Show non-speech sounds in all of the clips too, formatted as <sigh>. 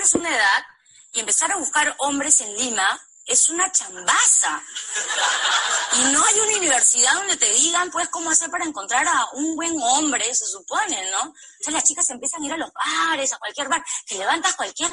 cumples una edad y empezar a buscar hombres en Lima es una chambaza. Y no hay una universidad donde te digan, pues, cómo hacer para encontrar a un buen hombre, se supone, ¿no? Entonces las chicas empiezan a ir a los bares, a cualquier bar, te levantas cualquier...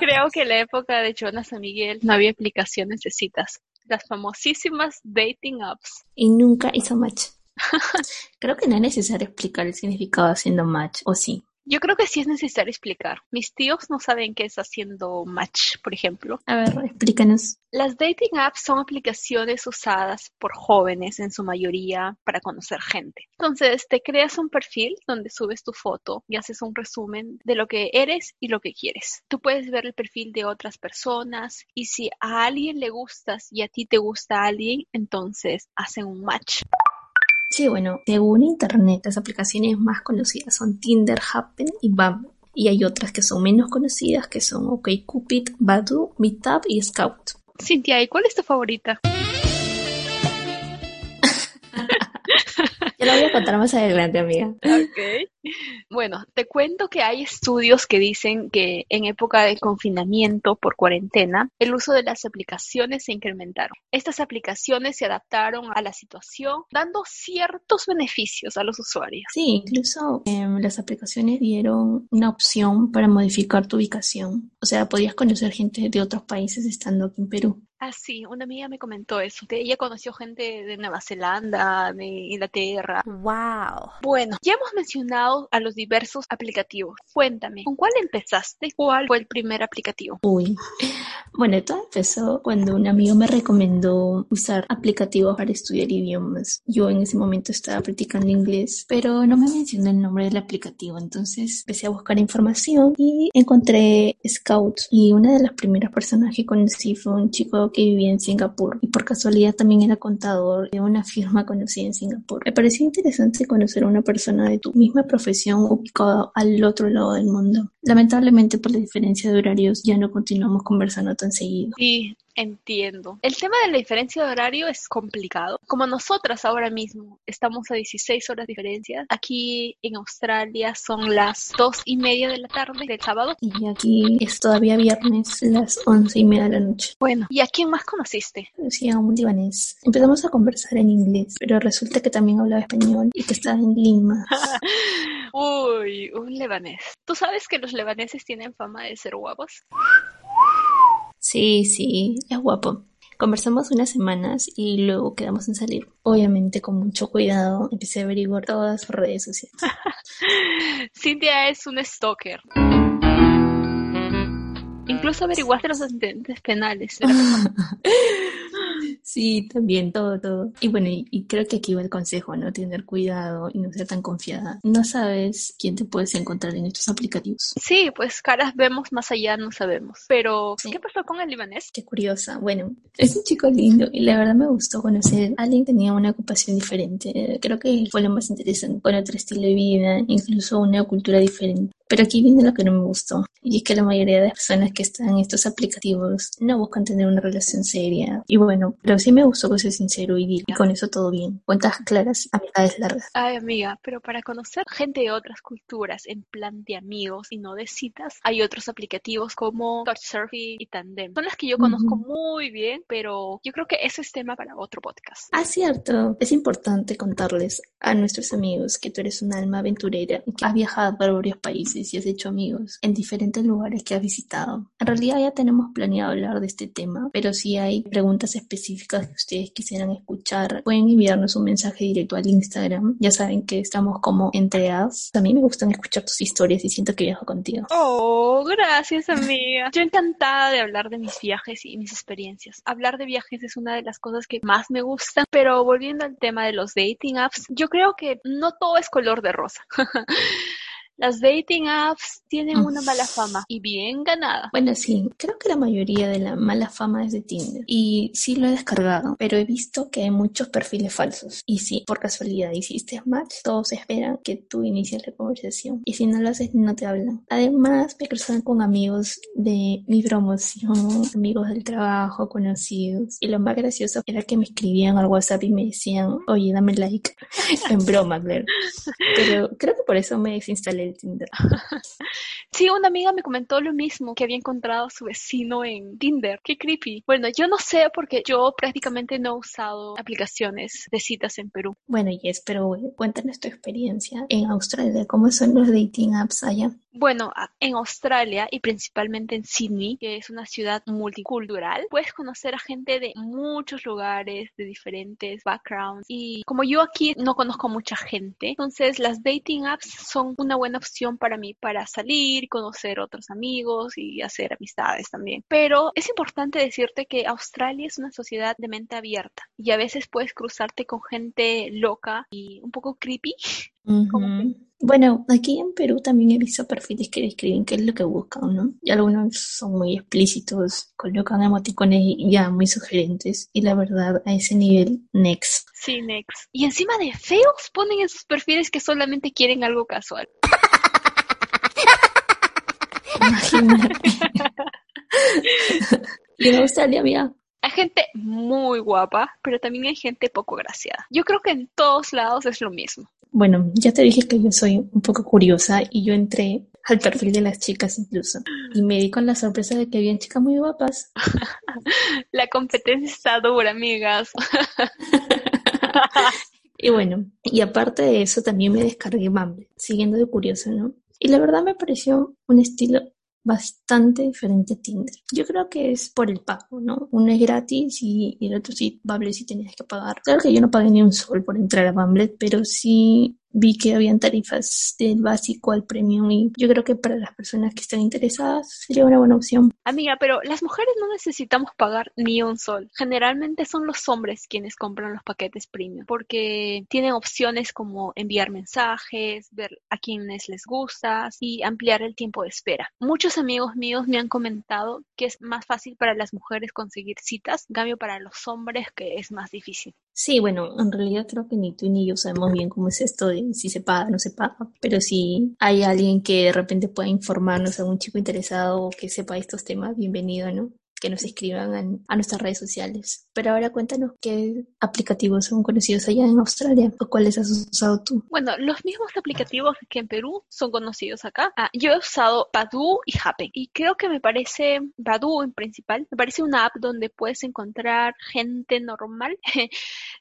Creo que en la época de Jonas y Miguel no había aplicaciones de citas. Las famosísimas dating apps. Y nunca hizo match. <laughs> Creo que no es necesario explicar el significado haciendo match, ¿o sí? Yo creo que sí es necesario explicar. Mis tíos no saben qué es haciendo match, por ejemplo. A ver, explícanos. Las dating apps son aplicaciones usadas por jóvenes en su mayoría para conocer gente. Entonces, te creas un perfil donde subes tu foto y haces un resumen de lo que eres y lo que quieres. Tú puedes ver el perfil de otras personas y si a alguien le gustas y a ti te gusta alguien, entonces hacen un match. Sí, bueno, según internet, las aplicaciones más conocidas son Tinder, Happen y Bumble. Y hay otras que son menos conocidas, que son OkCupid, Badoo, Meetup y Scout. Cintia, ¿y cuál es tu favorita? Te lo voy a contar más adelante, amiga. Ok. Bueno, te cuento que hay estudios que dicen que en época de confinamiento por cuarentena, el uso de las aplicaciones se incrementaron. Estas aplicaciones se adaptaron a la situación, dando ciertos beneficios a los usuarios. Sí, incluso em, las aplicaciones dieron una opción para modificar tu ubicación. O sea, podías conocer gente de otros países estando aquí en Perú. Ah, sí, una amiga me comentó eso. Que ella conoció gente de Nueva Zelanda, de Inglaterra. ¡Wow! Bueno, ya hemos mencionado a los diversos aplicativos. Cuéntame, ¿con cuál empezaste? ¿Cuál fue el primer aplicativo? Uy, bueno, todo empezó cuando un amigo me recomendó usar aplicativos para estudiar idiomas. Yo en ese momento estaba practicando inglés, pero no me mencionó el nombre del aplicativo. Entonces empecé a buscar información y encontré Scout. Y una de las primeras personas que conocí fue un chico que vivía en Singapur y por casualidad también era contador de una firma conocida en Singapur. Me pareció interesante conocer a una persona de tu misma profesión ubicada al otro lado del mundo. Lamentablemente por la diferencia de horarios ya no continuamos conversando tan seguido. Sí, Entiendo. El tema de la diferencia de horario es complicado. Como nosotras ahora mismo estamos a 16 horas de diferencia, aquí en Australia son las dos y media de la tarde del sábado. Y aquí es todavía viernes, las once y media de la noche. Bueno, ¿y a quién más conociste? Sí, a un libanés. Empezamos a conversar en inglés, pero resulta que también hablaba español y que estaba en Lima. <laughs> Uy, un libanés. ¿Tú sabes que los libaneses tienen fama de ser guapos? Sí, sí, es guapo. Conversamos unas semanas y luego quedamos en salir. Obviamente con mucho cuidado empecé a averiguar todas sus redes sociales. <laughs> Cintia es un stalker. Incluso averiguaste los antecedentes penales. <laughs> Sí, también, todo, todo. Y bueno, y, creo que aquí va el consejo, ¿no? Tener cuidado y no ser tan confiada. No sabes quién te puedes encontrar en estos aplicativos. Sí, pues caras vemos, más allá no sabemos. Pero, ¿qué pasó con el libanés? Qué curiosa. Bueno, es un chico lindo y la verdad me gustó conocer. Alguien tenía una ocupación diferente. Creo que fue lo más interesante. Con otro estilo de vida, incluso una cultura diferente. Pero aquí viene lo que no me gustó, y es que la mayoría de las personas que están en estos aplicativos no buscan tener una relación seria. Y bueno, pero sí me gustó que sea sincero y, y con eso todo bien. Cuentas claras, amistades largas. Ay, amiga, pero para conocer gente de otras culturas en plan de amigos y no de citas, hay otros aplicativos como Couchsurfing y Tandem. Son las que yo conozco muy bien, pero yo creo que eso es tema para otro podcast. Ah, cierto. Es importante contarles a nuestros amigos que tú eres un alma aventurera y que has viajado por varios países y has hecho amigos en diferentes lugares que has visitado. En realidad ya tenemos planeado hablar de este tema, pero si hay preguntas específicas que ustedes quisieran escuchar, pueden enviarnos un mensaje directo al Instagram. Ya saben que estamos como entreados. A mí me gustan escuchar tus historias y siento que viajo contigo. Oh, gracias amiga. Yo encantada de hablar de mis viajes y mis experiencias. Hablar de viajes es una de las cosas que más me gustan, pero volviendo al tema de los dating apps, yo creo que no todo es color de rosa. <laughs> Las dating apps tienen una mala fama y bien ganada. Bueno, sí, creo que la mayoría de la mala fama es de Tinder. Y sí lo he descargado, pero he visto que hay muchos perfiles falsos. Y si por casualidad hiciste match, todos esperan que tú inicies la conversación. Y si no lo haces, no te hablan. Además, me cruzan con amigos de mi promoción, amigos del trabajo, conocidos. Y lo más gracioso era que me escribían al WhatsApp y me decían, oye, dame like. <laughs> en broma, claro. Pero creo que por eso me desinstalé el Tinder. <laughs> sí, una amiga me comentó lo mismo, que había encontrado a su vecino en Tinder. Qué creepy. Bueno, yo no sé porque yo prácticamente no he usado aplicaciones de citas en Perú. Bueno, Yes, pero cuéntanos tu experiencia en Australia. ¿Cómo son los dating apps allá? Bueno, en Australia y principalmente en Sydney, que es una ciudad multicultural, puedes conocer a gente de muchos lugares, de diferentes backgrounds. Y como yo aquí no conozco mucha gente, entonces las dating apps son una buena opción para mí para salir, conocer otros amigos y hacer amistades también. Pero es importante decirte que Australia es una sociedad de mente abierta y a veces puedes cruzarte con gente loca y un poco creepy. <laughs> Bueno, aquí en Perú también he visto perfiles que describen qué es lo que buscan, ¿no? Y algunos son muy explícitos, colocan emoticones ya muy sugerentes. Y la verdad, a ese nivel, next. Sí, next. Y encima de feos ponen en sus perfiles que solamente quieren algo casual. Imagínate. y en Australia, mira, hay gente muy guapa, pero también hay gente poco graciada. Yo creo que en todos lados es lo mismo. Bueno, ya te dije que yo soy un poco curiosa y yo entré al perfil de las chicas incluso. Y me di con la sorpresa de que habían chicas muy guapas. <laughs> la competencia está dura, amigas. <laughs> y bueno, y aparte de eso también me descargué Bumble, siguiendo de curioso, ¿no? Y la verdad me pareció un estilo bastante diferente Tinder. Yo creo que es por el pago, ¿no? Uno es gratis y, el otro sí, Bumble sí tenías que pagar. Claro que yo no pagué ni un sol por entrar a Bumble, pero sí vi que habían tarifas del básico al premium y yo creo que para las personas que están interesadas sería una buena opción. Amiga, pero las mujeres no necesitamos pagar ni un sol. Generalmente son los hombres quienes compran los paquetes premium porque tienen opciones como enviar mensajes, ver a quienes les gusta y ampliar el tiempo de espera. Muchos amigos míos me han comentado que es más fácil para las mujeres conseguir citas, en cambio para los hombres que es más difícil. Sí, bueno, en realidad creo que ni tú ni yo sabemos bien cómo es esto de si se paga o no se paga, pero si hay alguien que de repente pueda informarnos, a un chico interesado o que sepa estos temas, bienvenido, ¿no? Que nos escriban a nuestras redes sociales. Pero ahora cuéntanos qué aplicativos son conocidos allá en Australia o cuáles has usado tú. Bueno, los mismos aplicativos que en Perú son conocidos acá. Ah, yo he usado Badu y Happn y creo que me parece Badu en principal, me parece una app donde puedes encontrar gente normal. <laughs>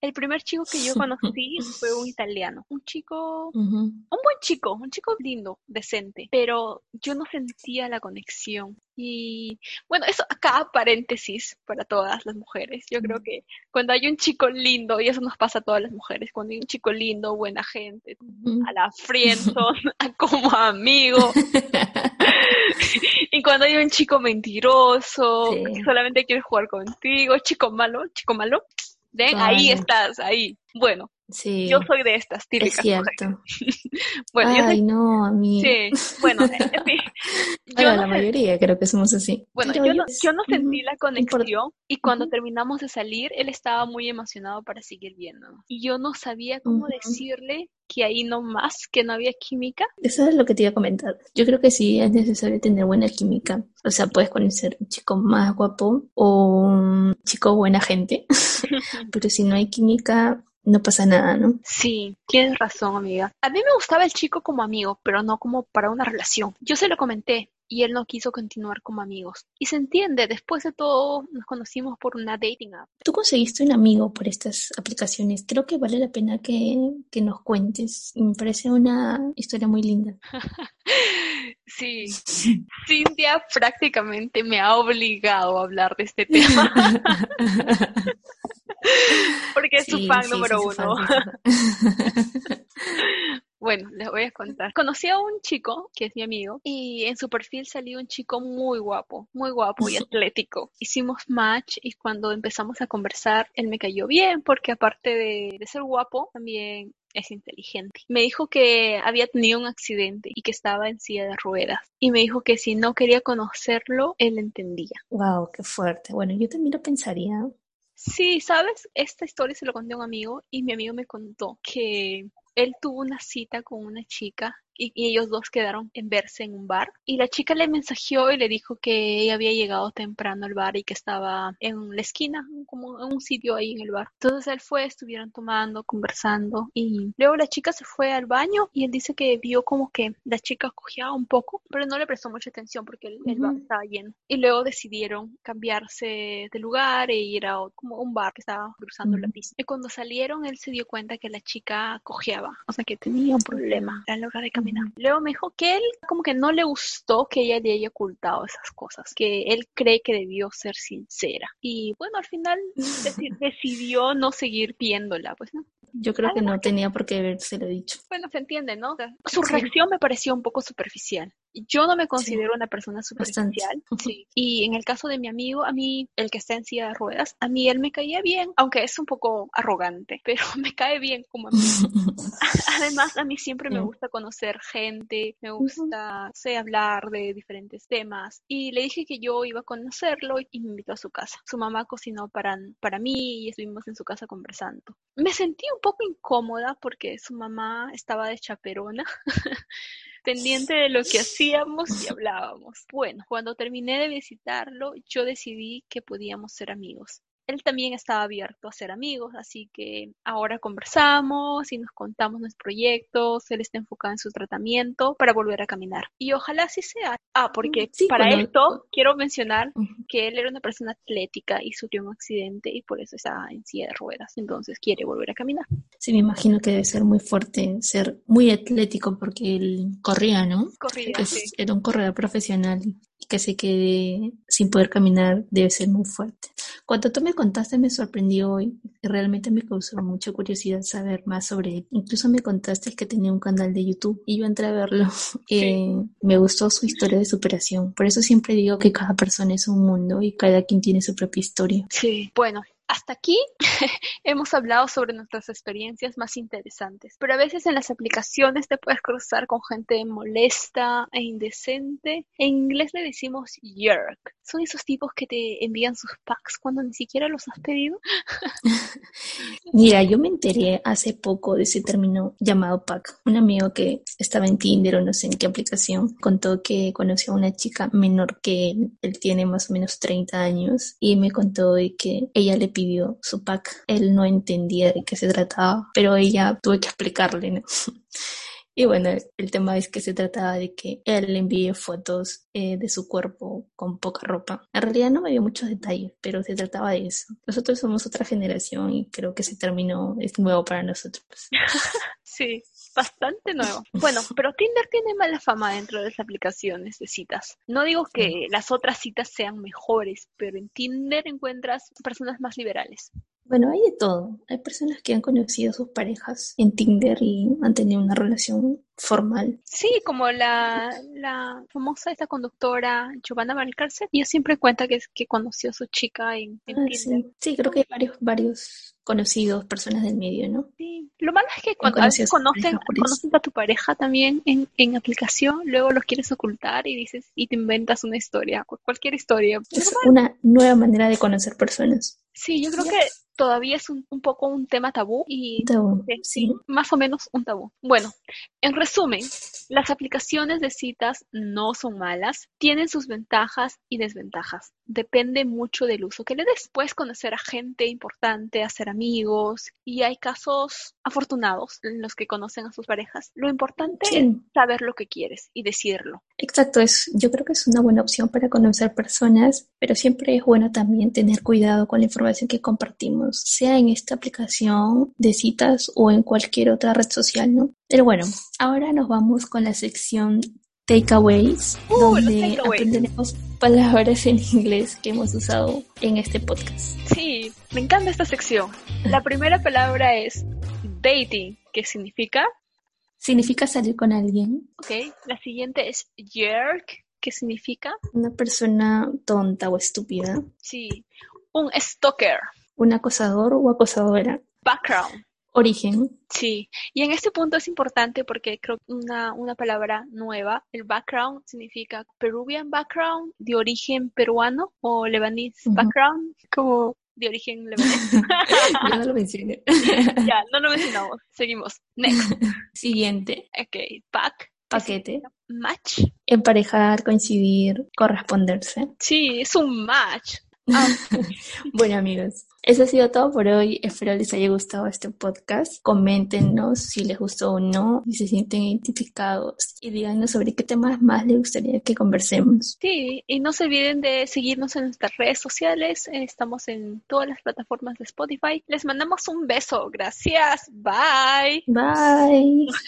El primer chico que yo conocí fue un italiano, un chico, un buen chico, un chico lindo, decente, pero yo no sentía la conexión. Y bueno, eso acá paréntesis para todas las mujeres. Yo creo que cuando hay un chico lindo, y eso nos pasa a todas las mujeres, cuando hay un chico lindo, buena gente, <laughs> a la friendzone, como amigo. <laughs> y cuando hay un chico mentiroso, que solamente quiere jugar contigo, chico malo, chico malo, ven, ahí estás, ahí. Bueno, Sí. Yo soy de estas típicas. Es cierto. <laughs> bueno, Ay, no, a mí. Sí, bueno, <laughs> Yo la mayoría creo que somos así. Bueno, yo, no, yo no sentí la conexión y cuando terminamos de salir, él estaba muy emocionado para seguir viendo. Y yo no sabía cómo decirle que ahí no más, que no había química. Eso es lo que te iba a comentar. Yo creo que sí es necesario tener buena química. O sea, puedes conocer un chico más guapo o un chico buena gente, <laughs> pero si no hay química, no pasa nada, ¿no? Sí, tienes razón, amiga. A mí me gustaba el chico como amigo, pero no como para una relación. Yo se lo comenté y él no quiso continuar como amigos. Y se entiende, después de todo nos conocimos por una dating app. Tú conseguiste un amigo por estas aplicaciones. Creo que vale la pena que, que nos cuentes. Me parece una historia muy linda. <laughs> sí, Cintia prácticamente me ha obligado a hablar de este tema. <laughs> <laughs> Porque es su fan número uno. <laughs> Bueno, les voy a contar. Conocí a un chico que es mi amigo y en su perfil salió un chico muy guapo, muy guapo y atlético. Hicimos match y cuando empezamos a conversar, él me cayó bien porque aparte de, ser guapo, también es inteligente. Me dijo que había tenido un accidente y que estaba en silla de ruedas. Y me dijo que si no quería conocerlo, él entendía. Wow, qué fuerte. Bueno, yo también lo pensaría. Sí, ¿sabes? Esta historia se lo conté a un amigo y mi amigo me contó que él tuvo una cita con una chica y, ellos dos quedaron en verse en un bar. Y la chica le mensajeó y le dijo que ella había llegado temprano al bar y que estaba en la esquina, como en un sitio ahí en el bar. Entonces él fue, estuvieron tomando, conversando y luego la chica se fue al baño y él dice que vio como que la chica cogía un poco, pero no le prestó mucha atención porque el, bar estaba lleno. Y luego decidieron cambiarse de lugar e ir a como un bar que estaba cruzando la pista. Y cuando salieron él se dio cuenta que la chica cojeaba, o sea que tenía un problema a la hora de Luego me dijo que él como que no le gustó que ella le haya ocultado esas cosas, que él cree que debió ser sincera. Y bueno, al final <laughs> decidió no seguir viéndola, pues no. Yo creo que no tenía por qué habérselo dicho. Bueno, se entiende, ¿no? su reacción me pareció un poco superficial. Yo no me considero una persona superficial. Sí. Y en el caso de mi amigo, a mí, el que está en silla de ruedas, a mí él me caía bien, aunque es un poco arrogante, <laughs> pero me cae bien como amigo. <laughs> Además, a mí siempre me gusta conocer gente, me gusta, sé, hablar de diferentes temas. Y le dije que yo iba a conocerlo y me invitó a su casa. Su mamá cocinó para, para mí y estuvimos en su casa conversando. Me sentí un poco incómoda porque su mamá estaba de chaperona. <laughs> pendiente de lo que hacíamos y hablábamos. Bueno, cuando terminé de visitarlo, yo decidí que podíamos ser amigos él también estaba abierto a ser amigos, así que ahora conversamos y nos contamos nuestros proyectos, él está enfocado en su tratamiento para volver a caminar. Y ojalá así sea. Ah, porque para esto quiero mencionar que él era una persona atlética y sufrió un accidente y por eso está en silla de ruedas, entonces quiere volver a caminar. Sí, me imagino que debe ser muy fuerte, ser muy atlético porque él corría, ¿no? Corría, sí. Era un corredor profesional y que se quede sin poder caminar debe ser muy fuerte. Cuando tú me contaste me sorprendió y realmente me causó mucha curiosidad saber más sobre él. Incluso me contaste que tenía un canal de YouTube y yo entré a verlo. <laughs> Eh, me gustó su historia de superación. Por eso siempre digo que cada persona es un mundo y cada quien tiene su propia historia. Sí, bueno, hasta aquí <laughs> hemos hablado sobre nuestras experiencias más interesantes, pero a veces en las aplicaciones te puedes cruzar con gente molesta e indecente. En inglés le decimos yerk. Son esos tipos que te envían sus packs cuando ni siquiera los has pedido. <laughs> Mira, yo me enteré hace poco de ese término llamado pack. Un amigo que estaba en Tinder o no sé en qué aplicación contó que conoció a una chica menor que él. Él tiene más o menos 30 años y me contó que ella le pidió su pack. Él no entendía de qué se trataba, pero ella tuve que explicarle, ¿no? Y bueno, el tema es que se trataba de que él le envíe fotos eh, de su cuerpo con poca ropa. En realidad no me dio muchos detalles, pero se trataba de eso. Nosotros somos otra generación y creo que ese término es nuevo para nosotros. <laughs> sí, bastante nuevo. Bueno, pero Tinder tiene mala fama dentro de las aplicaciones de citas. No digo que las otras citas sean mejores, pero en Tinder encuentras personas más liberales. Bueno, hay de todo. Hay personas que han conocido a sus parejas en Tinder y han tenido una relación formal. Sí, como la, la famosa esta conductora Giovanna Valcárcel. Ella siempre cuenta que, que conoció a su chica en, ah, Tinder. Sí. sí. creo que hay varios, varios conocidos, personas del medio, ¿no? Sí. Lo malo es que cuando conocen, conocen a tu pareja también en, en aplicación, luego los quieres ocultar y dices, y te inventas una historia, cualquier historia. Es una nueva manera de conocer personas. Sí, yo creo que todavía es un, poco un tema tabú y sí. más o menos un tabú. Bueno, en resumen, las aplicaciones de citas no son malas, tienen sus ventajas y desventajas. Depende mucho del uso que le des. Puedes conocer a gente importante, hacer amigos y hay casos afortunados en los que conocen a sus parejas. Lo importante es saber lo que quieres y decirlo. Exacto, es, yo creo que es una buena opción para conocer personas, pero siempre es bueno también tener cuidado con la información que compartimos, sea en esta aplicación de citas o en cualquier otra red social, ¿no? Pero bueno, ahora nos vamos con la sección Takeaways, uh, donde aprenderemos palabras en inglés que hemos usado en este podcast. Sí, me encanta esta sección. La primera palabra es dating, que significa Significa salir con alguien. Ok, la siguiente es jerk, ¿qué significa? Una persona tonta o estúpida. Sí, un stalker. Un acosador o acosadora. Background origen. Sí, y en este punto es importante porque creo que una, una palabra nueva, el background significa Peruvian background, de origen peruano, o Lebanese background, como de origen lebanés. <laughs> Yo no lo mencioné. <laughs> ya, no lo mencionamos. Seguimos. Next. <laughs> Siguiente, Ok, back. paquete. Match. Emparejar, coincidir, corresponderse. Sí, es un match. Ah, <laughs> Bueno amigos, eso ha sido todo por hoy. Espero les haya gustado este podcast. Coméntenos si les gustó o no, si se sienten identificados y díganos sobre qué temas más les gustaría que conversemos. sí, y no se olviden de seguirnos en nuestras redes sociales. Estamos en todas las plataformas de Spotify. Les mandamos un beso. Gracias. Bye. Bye. <laughs>